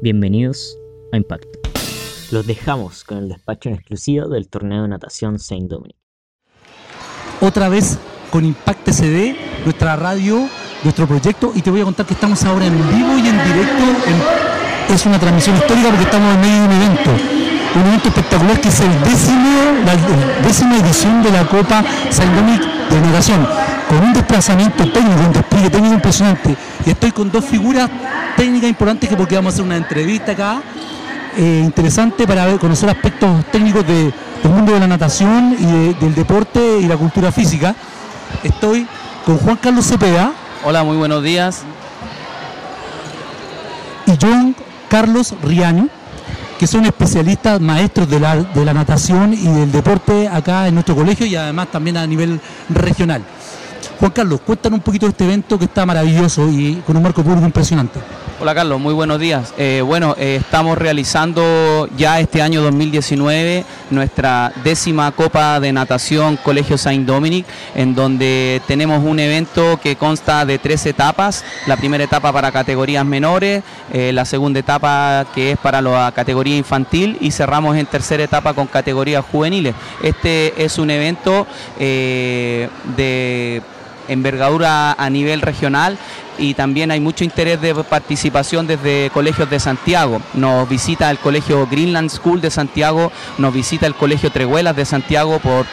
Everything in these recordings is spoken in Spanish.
Bienvenidos a Impacto. Los dejamos con el despacho en exclusivo del torneo de natación Saint Dominic. Otra vez con Impact CD, nuestra radio, nuestro proyecto, y te voy a contar que estamos ahora en vivo y en directo. es una transmisión histórica porque estamos en medio de un evento. Un evento espectacular que es el décimo, la décima edición de la Copa Saint Dominic de natación, con un desplazamiento técnico, un despliegue técnico impresionante. Y estoy con dos figuras técnicas importantes que porque vamos a hacer una entrevista acá eh, interesante para conocer aspectos técnicos del mundo de la natación y del deporte y la cultura física. Estoy con Juan Carlos Cepeda. Hola, muy buenos días. Y John Carlos Riaño, que son especialistas, maestros de la, de la natación y del deporte acá en nuestro colegio y además también a nivel regional. Juan Carlos, cuéntanos un poquito de este evento que está maravilloso y con un marco público impresionante. Hola Carlos, muy buenos días. Eh, bueno, eh, estamos realizando ya este año 2019 nuestra décima Copa de Natación Colegio Saint Dominic, en donde tenemos un evento que consta de tres etapas. La primera etapa para categorías menores, eh, la segunda etapa que es para la categoría infantil y cerramos en tercera etapa con categorías juveniles. Este es un evento de envergadura a nivel regional y también hay mucho interés de participación desde colegios de Santiago. Nos visita el colegio Greenland School de Santiago, nos visita el colegio Treguelas de Santiago por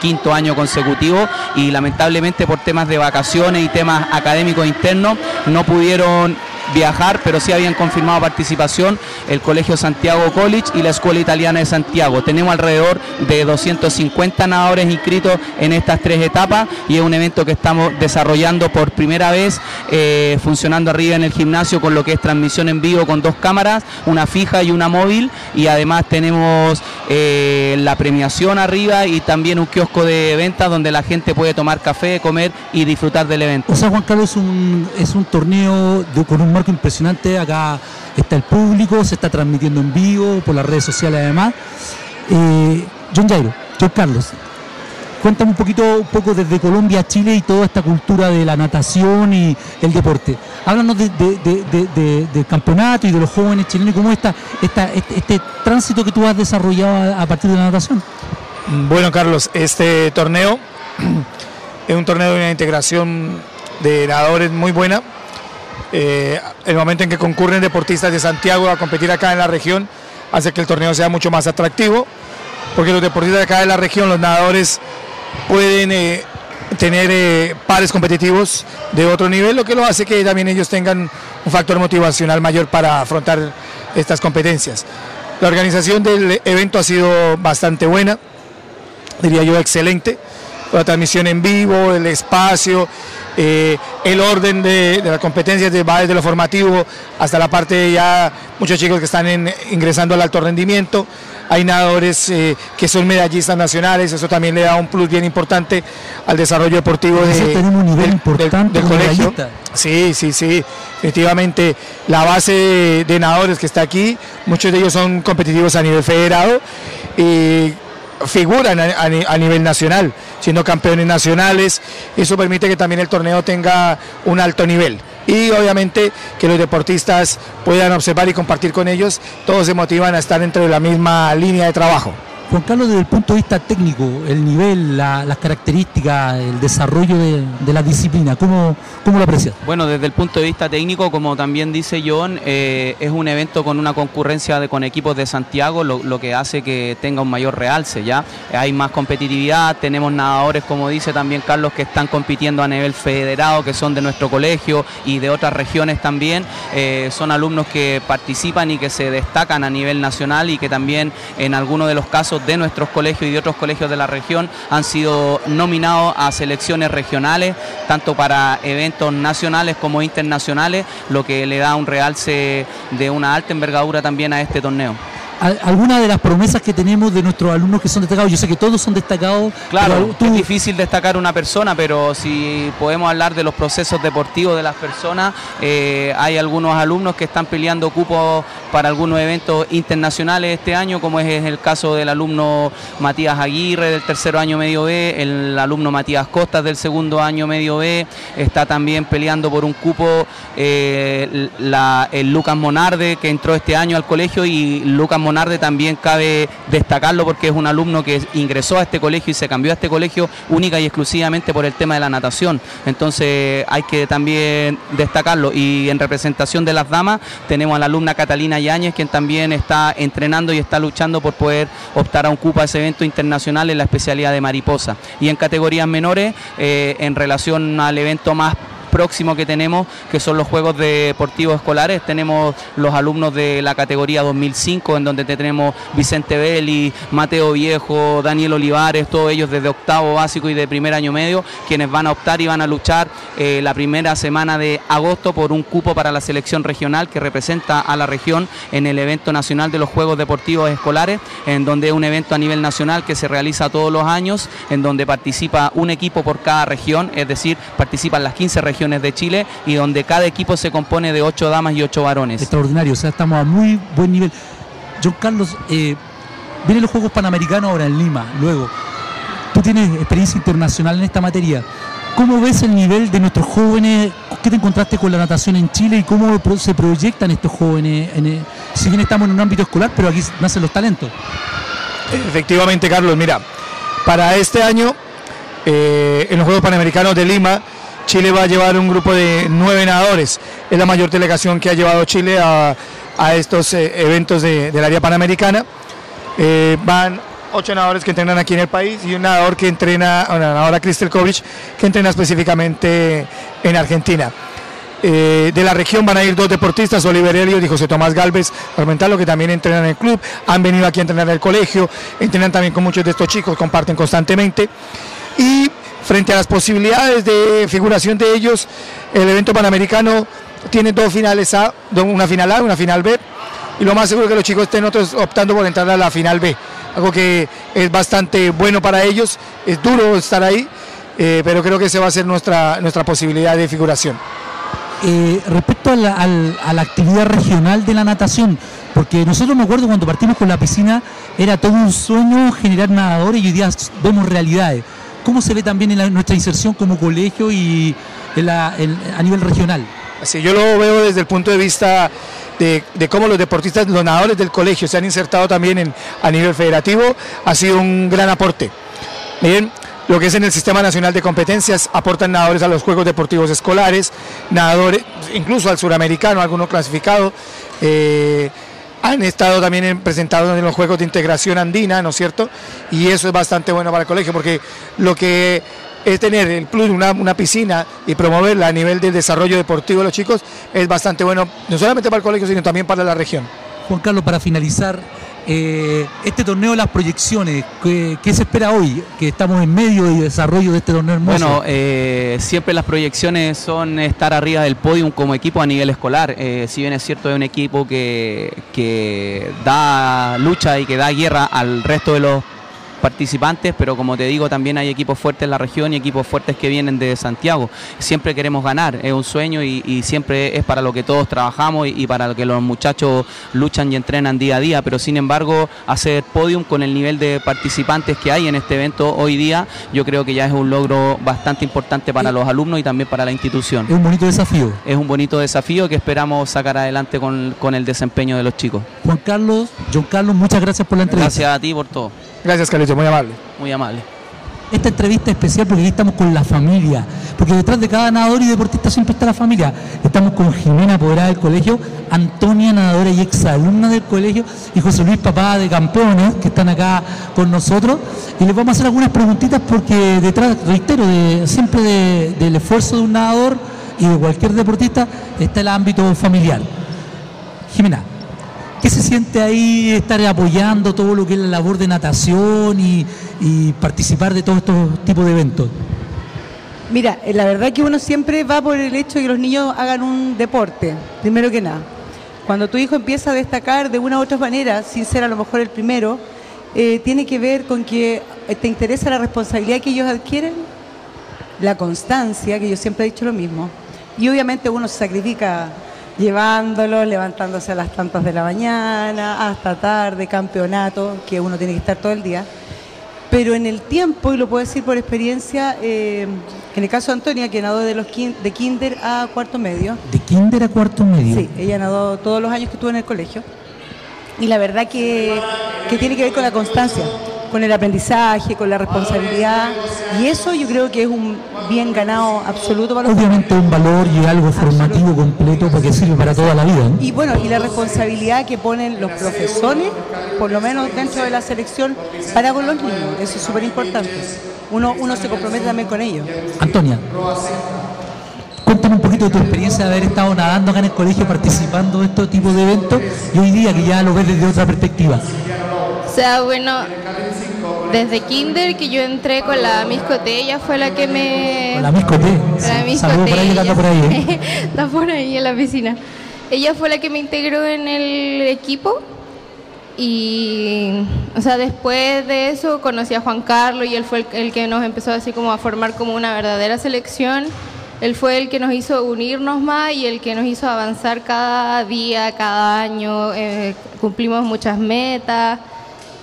quinto año consecutivo y lamentablemente por temas de vacaciones y temas académicos internos no pudieron viajar, pero sí habían confirmado participación el Colegio Santiago College y la Escuela Italiana de Santiago. Tenemos alrededor de 250 nadadores inscritos en estas tres etapas y es un evento que estamos desarrollando por primera vez, eh, funcionando arriba en el gimnasio con lo que es transmisión en vivo con dos cámaras, una fija y una móvil y además tenemos eh, la premiación arriba y también un kiosco de ventas donde la gente puede tomar café, comer y disfrutar del evento. O sea, Juan Carlos es un, es un torneo con un marco impresionante. Acá está el público, se está transmitiendo en vivo por las redes sociales además. Eh, John Jairo, John Carlos, cuéntame un poquito, un poco desde Colombia a Chile y toda esta cultura de la natación y el deporte. Háblanos del campeonato y de los jóvenes chilenos cómo está este, este, tránsito que tú has desarrollado a partir de la natación. Bueno, Carlos, este torneo es un torneo de una integración de nadadores muy buena eh, el momento en que concurren deportistas de Santiago a competir acá en la región hace que el torneo sea mucho más atractivo, porque los deportistas de acá de la región, los nadadores, pueden eh, tener eh, pares competitivos de otro nivel, lo que lo hace que también ellos tengan un factor motivacional mayor para afrontar estas competencias. La organización del evento ha sido bastante buena, diría yo excelente, la transmisión en vivo, el espacio, eh, el orden de, las competencias de, va desde lo formativo hasta la parte de ya muchos chicos que están ingresando al alto rendimiento. Hay nadadores eh, que son medallistas nacionales, eso también le da un plus bien importante al desarrollo deportivo de, tenemos un nivel importante del, colegio. Sí, sí, sí, definitivamente la base de, nadadores que está aquí, muchos de ellos son competitivos a nivel federado y figuran a nivel nacional siendo campeones nacionales. Eso permite que también el torneo tenga un alto nivel. Y obviamente que los deportistas puedan observar y compartir con ellos, todos se motivan a estar dentro de la misma línea de trabajo. Juan Carlos, desde el punto de vista técnico, el nivel, las características, el desarrollo de, la disciplina, ¿cómo, ¿cómo, lo aprecias? Bueno, desde el punto de vista técnico, como también dice John, eh, es un evento con una concurrencia de, con equipos de Santiago, lo, que hace que tenga un mayor realce, ¿ya? Hay más competitividad, tenemos nadadores, como dice también Carlos, que están compitiendo a nivel federado, que son de nuestro colegio y de otras regiones también. Eh, son alumnos que participan y que se destacan a nivel nacional y que también en algunos de los casos de nuestros colegios y de otros colegios de la región han sido nominados a selecciones regionales, tanto para eventos nacionales como internacionales, lo que le da un realce de una alta envergadura también a este torneo. Algunas de las promesas que tenemos de nuestros alumnos que son destacados. Yo sé que todos son destacados. Claro, es difícil destacar una persona, pero si podemos hablar de los procesos deportivos de las personas, eh, hay algunos alumnos que están peleando cupos para algunos eventos internacionales este año, como es el caso del alumno Matías Aguirre del tercero año medio B, el alumno Matías Costas del segundo año medio B, está también peleando por un cupo eh, el Lucas Monarde que entró este año al colegio y Lucas Monarde también cabe destacarlo porque es un alumno que ingresó a este colegio y se cambió a este colegio única y exclusivamente por el tema de la natación. Entonces hay que también destacarlo. Y en representación de las damas tenemos a la alumna Catalina Yáñez, quien también está entrenando y está luchando por poder optar a un cupo a ese evento internacional en la especialidad de mariposa. Y en categorías menores, eh, en relación al evento más próximo que tenemos, que son los Juegos Deportivos Escolares. Tenemos los alumnos de la categoría 2005, en donde tenemos Vicente Belli, Mateo Viejo, Daniel Olivares, todos ellos desde octavo básico y de primer año medio, quienes van a optar y van a luchar eh, la primera semana de agosto por un cupo para la selección regional que representa a la región en el evento nacional de los Juegos Deportivos Escolares, en donde es un evento a nivel nacional que se realiza todos los años, en donde participa un equipo por cada región, es decir, participan las 15 regiones de Chile y donde cada equipo se compone de ocho damas y ocho varones. Extraordinario, o sea, estamos a muy buen nivel. John Carlos, eh, vienen los Juegos Panamericanos ahora en Lima, luego. Tú tienes experiencia internacional en esta materia. ¿Cómo ves el nivel de nuestros jóvenes? ¿Qué te encontraste con la natación en Chile y cómo se proyectan estos jóvenes? Eh, si bien estamos en un ámbito escolar, pero aquí nacen los talentos. Efectivamente, Carlos, mira, para este año, eh, en los Juegos Panamericanos de Lima, Chile va a llevar un grupo de nueve nadadores. Es la mayor delegación que ha llevado Chile a, estos eh, eventos del área panamericana. Eh, van ocho nadadores que entrenan aquí en el país y un nadador que entrena, una nadadora Crystal Kovic, que entrena específicamente en Argentina. Eh, de la región van a ir dos deportistas, Oliver Elliot y José Tomás Galvez lo que también entrenan en el club, han venido aquí a entrenar en el colegio, entrenan también con muchos de estos chicos, comparten constantemente. Frente a las posibilidades de figuración de ellos, el evento panamericano tiene dos finales A, una final A una final B, y lo más seguro es que los chicos estén otros optando por entrar a la final B, algo que es bastante bueno para ellos, es duro estar ahí, eh, pero creo que esa va a ser nuestra, nuestra posibilidad de figuración. Eh, respecto a la, a la, actividad regional de la natación, porque nosotros me acuerdo cuando partimos con la piscina, era todo un sueño generar nadadores y hoy día vemos realidades. ¿Cómo se ve también en nuestra inserción como colegio y a nivel regional? Así, yo lo veo desde el punto de vista de, cómo los deportistas, los nadadores del colegio se han insertado también a nivel federativo, ha sido un gran aporte. Miren, lo que es en el Sistema Nacional de Competencias, aportan nadadores a los Juegos Deportivos Escolares, nadadores, incluso al suramericano, algunos clasificados. Eh, han estado también presentados en los Juegos de Integración Andina, ¿no es cierto? Y eso es bastante bueno para el colegio, porque lo que es tener el plus de una, piscina y promoverla a nivel del desarrollo deportivo de los chicos es bastante bueno, no solamente para el colegio, sino también para la región. Juan Carlos, para finalizar, eh, este torneo, las proyecciones, ¿qué, se espera hoy? Que estamos en medio de desarrollo de este torneo hermoso. Bueno, eh, siempre las proyecciones son estar arriba del podium como equipo a nivel escolar. Eh, si bien es cierto, es un equipo que, que da lucha y que da guerra al resto de los participantes, pero como te digo, también hay equipos fuertes en la región y equipos fuertes que vienen de Santiago. Siempre queremos ganar, es un sueño y, siempre es para lo que todos trabajamos y, para lo que los muchachos luchan y entrenan día a día, pero sin embargo, hacer podium con el nivel de participantes que hay en este evento hoy día, yo creo que ya es un logro bastante importante para los alumnos y también para la institución. Es un bonito desafío. Es un bonito desafío que esperamos sacar adelante con, con el desempeño de los chicos. Juan Carlos, John Carlos, muchas gracias por la entrevista. Gracias a ti por todo. Gracias, Muy amable. Muy amable. Esta entrevista es especial porque aquí estamos con la familia, porque detrás de cada nadador y deportista siempre está la familia. Estamos con Jimena, apoderada del colegio, Antonia, nadadora y exalumna del colegio, y José Luis, papá de campeones, que están acá con nosotros. Y les vamos a hacer algunas preguntitas porque detrás, reitero, de, siempre del esfuerzo de un nadador y de cualquier deportista está el ámbito familiar. Jimena, ¿Qué se siente ahí estar apoyando todo lo que es la labor de natación y, participar de todos estos tipos de eventos? Mira, eh, la verdad que uno siempre va por el hecho de que los niños hagan un deporte, primero que nada. Cuando tu hijo empieza a destacar de una u otra manera, sin ser a lo mejor el primero, eh, tiene que ver con que eh, te interesa la responsabilidad que ellos adquieren, la constancia, que yo siempre he dicho lo mismo. Y obviamente uno se sacrifica llevándolo, levantándose a las tantas de la mañana, hasta tarde, campeonato, que uno tiene que estar todo el día. Pero en el tiempo, y lo puedo decir por experiencia, eh, en el caso de Antonia, que nadó de, los de kinder a cuarto medio. ¿De kinder a cuarto medio? Sí, ella nadó todos los años que estuvo en el colegio. Y la verdad que, que tiene que ver con la constancia con el aprendizaje, con la responsabilidad. Y eso yo creo que es un bien ganado absoluto para los Obviamente un valor y algo formativo completo porque sirve para toda la vida. Y bueno, y la responsabilidad que ponen los profesores, por lo menos dentro de la selección, para con los niños. Eso es súper importante. Uno, uno se compromete también con ellos. Antonia. Cuéntame un poquito de tu experiencia de haber estado nadando acá en el colegio, participando de este tipo de eventos y hoy día que ya lo ves desde otra perspectiva. O sea, bueno, desde kinder que yo entré con la Miscote, ella fue la que me... la Miscote. La Saludos por ahí, está por ahí. ¿eh? está por ahí en la piscina. Ella fue la que me integró en el equipo y, o sea, después de eso conocí a Juan Carlos y él fue el, que nos empezó así como a formar como una verdadera selección. Él fue el que nos hizo unirnos más y el que nos hizo avanzar cada día, cada año. Eh, cumplimos muchas metas.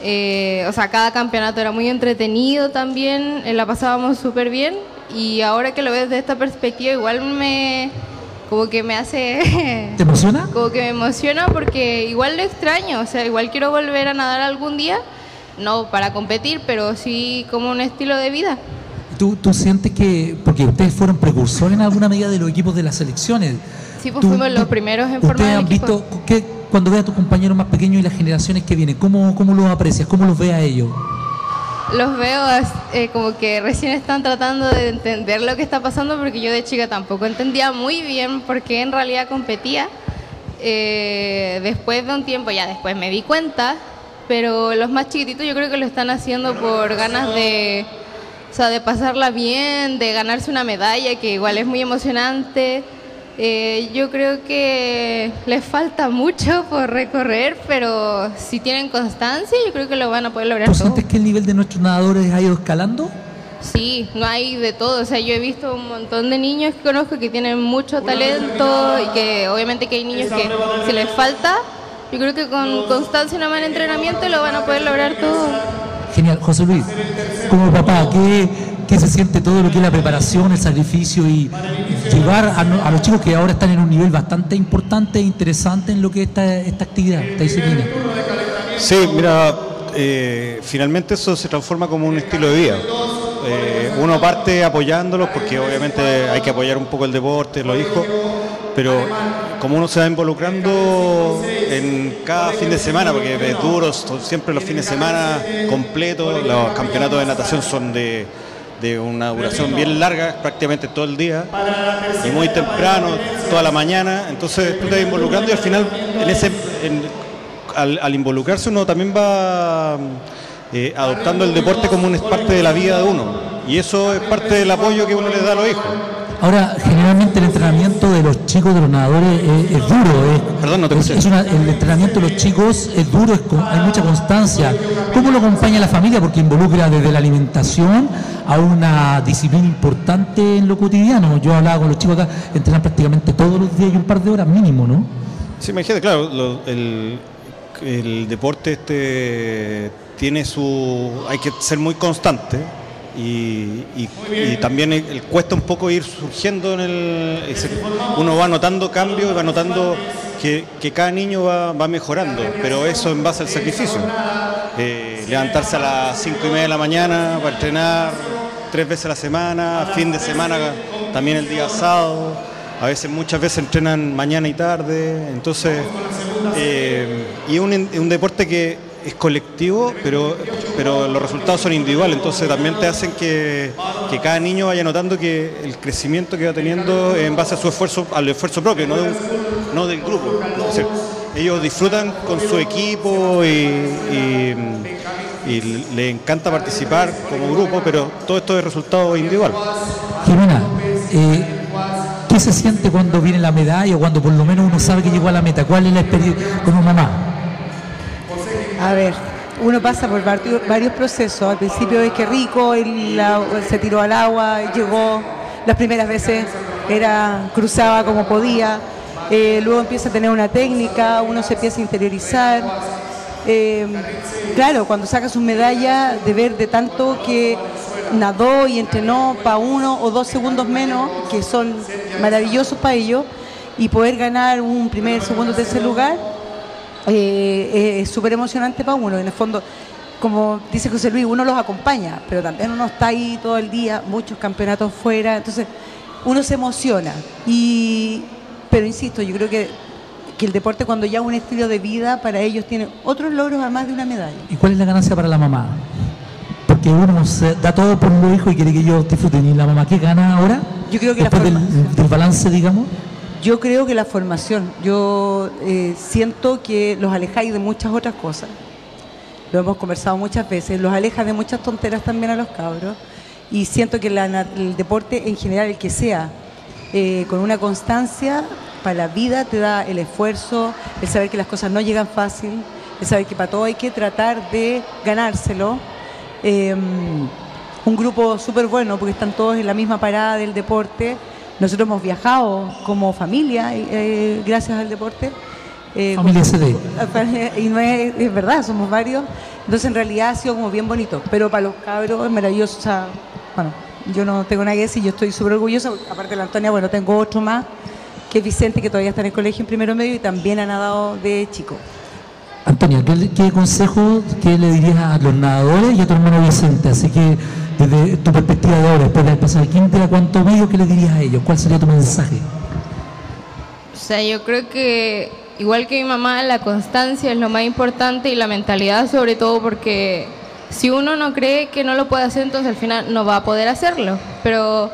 Eh, o sea, cada campeonato era muy entretenido también, eh, la pasábamos súper bien y ahora que lo ves desde esta perspectiva igual me como que me hace ¿Te emociona? Como que me emociona porque igual lo extraño, o sea, igual quiero volver a nadar algún día, no para competir, pero sí como un estilo de vida. ¿Tú, tú sientes que, porque ustedes fueron precursores en alguna medida de los equipos de las selecciones? Sí, pues fuimos los primeros en formar han visto qué, cuando ve a tus compañeros más pequeños y las generaciones que vienen, ¿cómo, cómo los aprecias? ¿Cómo los ve a ellos? Los veo eh, como que recién están tratando de entender lo que está pasando porque yo de chica tampoco entendía muy bien por qué en realidad competía. Eh, después de un tiempo ya después me di cuenta, pero los más chiquititos yo creo que lo están haciendo por ganas de, o sea, de pasarla bien, de ganarse una medalla que igual es muy emocionante. Eh, yo creo que les falta mucho por recorrer, pero si tienen constancia, yo creo que lo van a poder lograr. ¿Tú sientes que el nivel de nuestros nadadores ha ido escalando? Sí, no hay de todo. O sea, yo he visto un montón de niños que conozco que tienen mucho talento y que obviamente que hay niños que si les falta, yo creo que con constancia y un buen entrenamiento lo van a poder lograr todo. Genial. José Luis, como papá, ¿qué, qué se siente todo lo que es la preparación, el sacrificio y llevar a, los chicos que ahora están en un nivel bastante importante e interesante en lo que es esta, esta actividad, esta disciplina? Sí, mira, eh, finalmente eso se transforma como un estilo de vida. Eh, uno parte apoyándolos porque obviamente hay que apoyar un poco el deporte, los hijos, pero como uno se va involucrando en cada fin de semana, porque es duro, siempre los fines de semana completos, los campeonatos de natación son de de una duración bien larga, prácticamente todo el día, y muy temprano, toda la mañana, entonces tú te vas involucrando y al final, en ese, al, involucrarse uno también va eh, adoptando el deporte como una parte de la vida de uno, y eso es parte del apoyo que uno le da a los hijos. Ahora, generalmente el entrenamiento de los chicos, de los nadadores, es, duro. Es, Perdón, no te es, El entrenamiento de los chicos es duro, hay mucha constancia. ¿Cómo lo acompaña la familia? Porque involucra desde la alimentación a una disciplina importante en lo cotidiano. Yo hablaba con los chicos acá, entrenan prácticamente todos los días y un par de horas mínimo, ¿no? Sí, imagínate, claro, el, el deporte este tiene su... hay que ser muy constante y, también cuesta un poco ir surgiendo en el... Uno va notando cambios, va notando que, cada niño va, mejorando, pero eso en base al sacrificio. Eh, levantarse a las 5 y media de la mañana para entrenar tres veces a la semana, fin de semana también el día sábado, a veces muchas veces entrenan mañana y tarde, entonces, eh, y un, un deporte que es colectivo, pero, pero los resultados son individuales, entonces también te hacen que, cada niño vaya notando que el crecimiento que va teniendo en base a su esfuerzo, al esfuerzo propio, no, del grupo. ellos disfrutan con su equipo y, les encanta participar como grupo, pero todo esto es resultado individual. Jimena, eh, ¿qué se siente cuando viene la medalla o cuando por lo menos uno sabe que llegó a la meta? ¿Cuál es la experiencia como mamá? A ver, uno pasa por varios procesos. Al principio es que rico, él se tiró al agua, llegó, las primeras veces era cruzaba como podía, eh, luego empieza a tener una técnica, uno se empieza a interiorizar. Eh, claro, cuando saca su medalla, de ver de tanto que nadó y entrenó para uno o dos segundos menos, que son maravillosos para ellos, y poder ganar un primer, segundo, tercer lugar, eh, es súper emocionante para uno. En el fondo, como dice José Luis, uno los acompaña, pero también uno está ahí todo el día, muchos campeonatos fuera, entonces uno se emociona. Y, pero insisto, yo creo que, que el deporte cuando ya un estilo de vida para ellos tiene otros logros además de una medalla. ¿Y cuál es la ganancia para la mamá? Porque uno se da todo por los hijos y quiere que ellos disfruten. ¿Y la mamá qué gana ahora? Yo creo que Después del, del balance, digamos. Yo creo que la formación, yo eh, siento que los alejáis de muchas otras cosas. Lo hemos conversado muchas veces, los aleja de muchas tonteras también a los cabros. Y siento que el deporte en general, el que sea, eh, con una constancia para la vida, te da el esfuerzo, el saber que las cosas no llegan fácil, el saber que para todo hay que tratar de ganárselo. Em, un grupo súper bueno porque están todos en la misma parada del deporte nosotros hemos viajado como familia eh, gracias al deporte. Eh, familia CD. Y no es, verdad, somos varios. Entonces en realidad ha sido como bien bonito. Pero para los cabros es maravilloso. O sea, bueno, yo no tengo nada que decir, yo estoy súper orgullosa. Aparte de la Antonia, bueno, tengo otro más, que es Vicente, que todavía está en el colegio en primero medio y también ha nadado de chico. Antonia, ¿qué, qué consejo le dirías a los nadadores y a tu hermano Vicente? Así que desde tu perspectiva de ahora, después de pasar el quinto, ¿cuánto medio que le dirías a ellos? ¿Cuál sería tu mensaje? O sea, yo creo que igual que mi mamá, la constancia es lo más importante y la mentalidad sobre todo porque si uno no cree que no lo puede hacer, entonces al final no va a poder hacerlo. Pero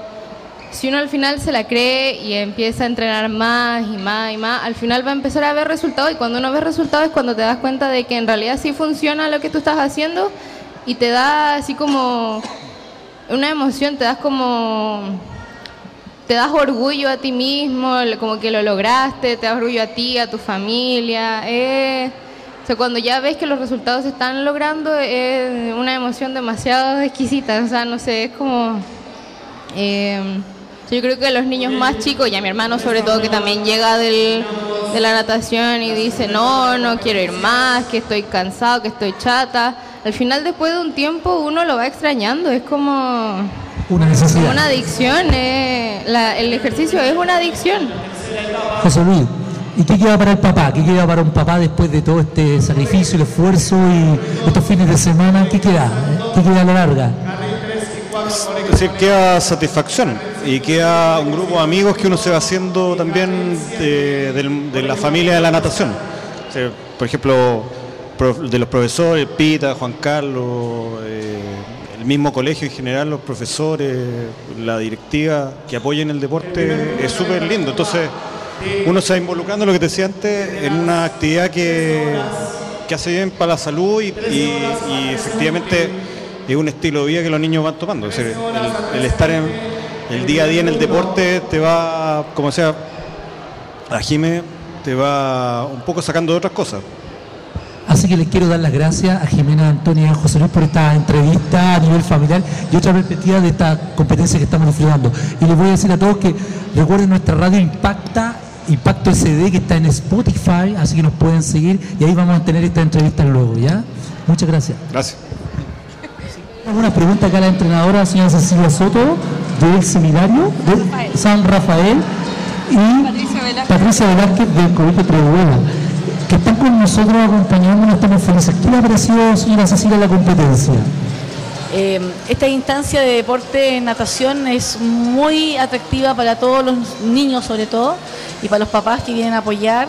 si uno al final se la cree y empieza a entrenar más y más y más, al final va a empezar a ver resultados y cuando uno ve resultados es cuando te das cuenta de que en realidad sí funciona lo que tú estás haciendo y te da así como una emoción, te das como, te das orgullo a ti mismo, como que lo lograste, te das orgullo a ti, a tu familia. Eh. o sea, cuando ya ves que los resultados se están logrando, es una emoción demasiado exquisita. O sea, no sé, es como... Eh, yo creo que los niños más chicos, y a mi hermano sobre todo, que también llega del, de la natación y dice, no, no quiero ir más, que estoy cansado, que estoy chata al final después de un tiempo uno lo va extrañando, es como una, adicción, eh, el ejercicio es una adicción. José Luis, ¿y qué queda para el papá? ¿Qué queda para un papá después de todo este sacrificio, el esfuerzo y estos fines de semana? ¿Qué queda? ¿Qué queda a la larga? Es decir, queda satisfacción y queda un grupo de amigos que uno se va haciendo también de, la familia de la natación. por ejemplo, de los profesores, Pita, Juan Carlos, eh, el mismo colegio en general, los profesores, la directiva que apoyen el deporte, es súper lindo. Entonces, uno se va involucrando, lo que te decía antes, en una actividad que, hace bien para la salud y, efectivamente es un estilo de vida que los niños van tomando. el, estar en el día a día en el deporte te va, como sea, a Jime te va un poco sacando de otras cosas. Así que les quiero dar las gracias a Jimena, Antonia y a José Luis por esta entrevista a nivel familiar y otra perspectiva de esta competencia que estamos disfrutando. Y les voy a decir a todos que recuerden nuestra radio Impacta, Impacto SD, que está en Spotify, así que nos pueden seguir y ahí vamos a tener esta entrevista luego, ¿ya? Muchas gracias. Gracias. Una pregunta acá a la entrenadora, señora Cecilia Soto, del seminario de San Rafael y Patricia Velázquez, del Colegio Trebuena que están con nosotros acompañándonos, estamos felices. ¿Qué le ha parecido, señora Cecilia, la competencia? Eh, esta instancia de deporte en natación es muy atractiva para todos los niños sobre todo y para los papás que vienen a apoyar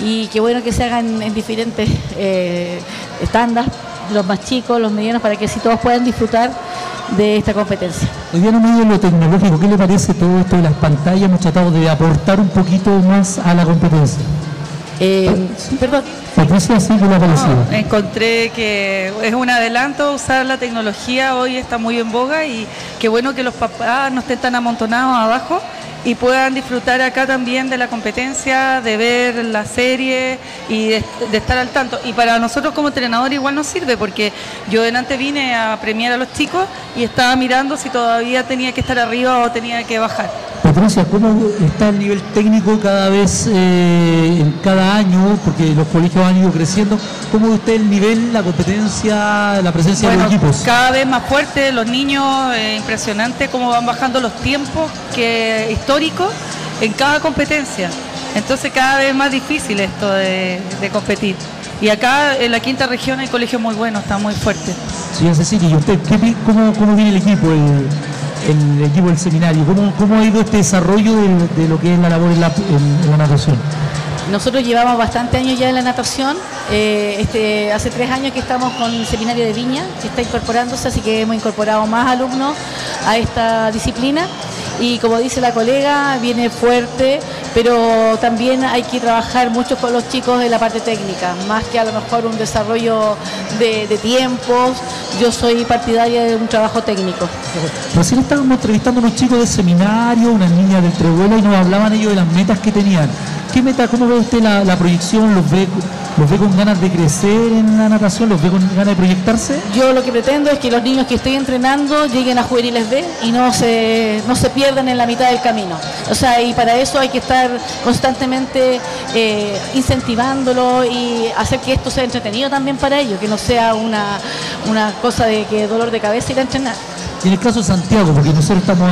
y qué bueno que se hagan en diferentes eh, los más chicos, los medianos, para que así todos puedan disfrutar de esta competencia. Hoy día no medio lo tecnológico, ¿qué le parece todo esto de las pantallas? Hemos tratado de aportar un poquito más a la competencia. Eh, perdón. encontré que es un adelanto usar la tecnología, hoy está muy en boga y qué bueno que los papás no estén tan amontonados abajo y puedan disfrutar acá también de la competencia, de ver la serie y de, de estar al tanto. Y para nosotros como entrenador igual nos sirve porque yo delante vine a premiar a los chicos y estaba mirando si todavía tenía que estar arriba o tenía que bajar. Patricia, ¿cómo está el nivel técnico cada vez, eh, en cada año, porque los colegios han ido creciendo? ¿Cómo ve usted el nivel, la competencia, la presencia de los equipos? cada vez más fuerte, los niños, eh, impresionante cómo van bajando los tiempos que históricos en cada competencia. Entonces cada vez más difícil esto de, de competir. Y acá en la quinta región hay colegios muy buenos, está muy fuerte. Señora Cecilia, ¿y usted qué cómo, cómo viene el equipo, el, el equipo del seminario? ¿Cómo, cómo ha ido este desarrollo de, lo que es la labor en la, en- en la natación? Nosotros llevamos bastante años ya en la natación. eh, este, hace tres años que estamos con el seminario de Viña, que está incorporándose, así que hemos incorporado más alumnos a esta disciplina. Y como dice la colega, viene fuerte, pero también hay que trabajar mucho con los chicos en la parte técnica, más que a lo mejor un desarrollo de, de tiempos. Yo soy partidaria de un trabajo técnico. Recién estábamos entrevistando a unos chicos del seminario, unas niñas del Trevuelo, y nos hablaban ellos de las metas que tenían. ¿Qué meta, cómo ve usted la, la proyección? ¿Los ve, ¿Los ve con ganas de crecer en la natación? ¿Los ve con ganas de proyectarse? Yo lo que pretendo es que los niños que estoy entrenando lleguen a juveniles B y no se, no se pierdan en la mitad del camino. O sea, y para eso hay que estar constantemente eh, incentivándolo y hacer que esto sea entretenido también para ellos, que no sea una, una cosa de que dolor de cabeza ir a entrenar. Y en el caso de Santiago, porque nosotros estamos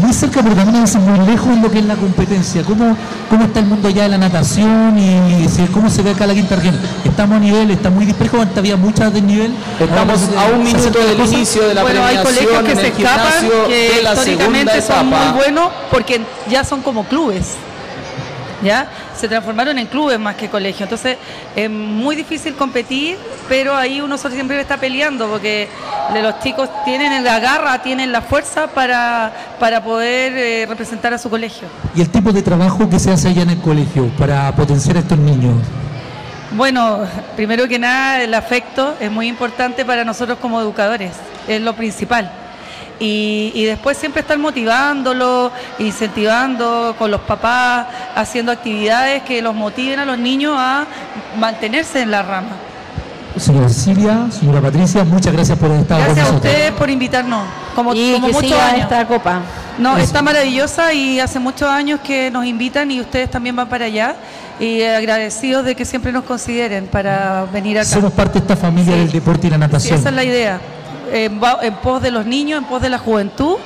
muy cerca, pero también a veces muy lejos en lo que es la competencia. ¿Cómo, cómo está el mundo allá de la natación y si- cómo se ve acá la quinta región? ¿Estamos a nivel? ¿Está muy disparejo? Antes había muchas de nivel. Estamos a un minuto del cosa. inicio de la bueno, hay colegios que se escapan, que históricamente son muy etapa. buenos porque ya son como clubes. ¿Ya? Se transformaron en clubes más que colegios. Entonces es muy difícil competir, pero ahí uno siempre está peleando porque los chicos tienen la garra, tienen la fuerza para, para poder eh, representar a su colegio. Y el tipo de trabajo que se hace allá en el colegio para potenciar a estos niños. Bueno, primero que nada, el afecto es muy importante para nosotros como educadores, es lo principal. Y, y después siempre estar motivándolo, incentivando con los papás, haciendo actividades que los motiven a los niños a mantenerse en la rama. Señora Cecilia, señora Patricia, muchas gracias por estar con Gracias a ustedes por invitarnos, como, Y como que muchos siga años. esta copa. No, Eso. está maravillosa y hace muchos años que nos invitan y ustedes también van para allá. Y agradecidos de que siempre nos consideren para venir acá. Somos parte de esta familia Sí. del deporte y la Sí, natación. esa es la idea. En, va- en pos de los niños, en pos de la juventud,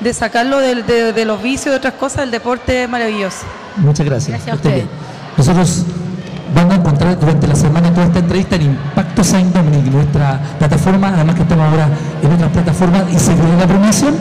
de sacarlo de, de los vicios y otras cosas, el deporte es maravilloso. Muchas gracias. Gracias a bien. Nosotros vamos a encontrar durante la semana toda esta entrevista en Impacto Saint Dominic, nuestra plataforma, además que estamos ahora en otras plataformas y se viene la premiación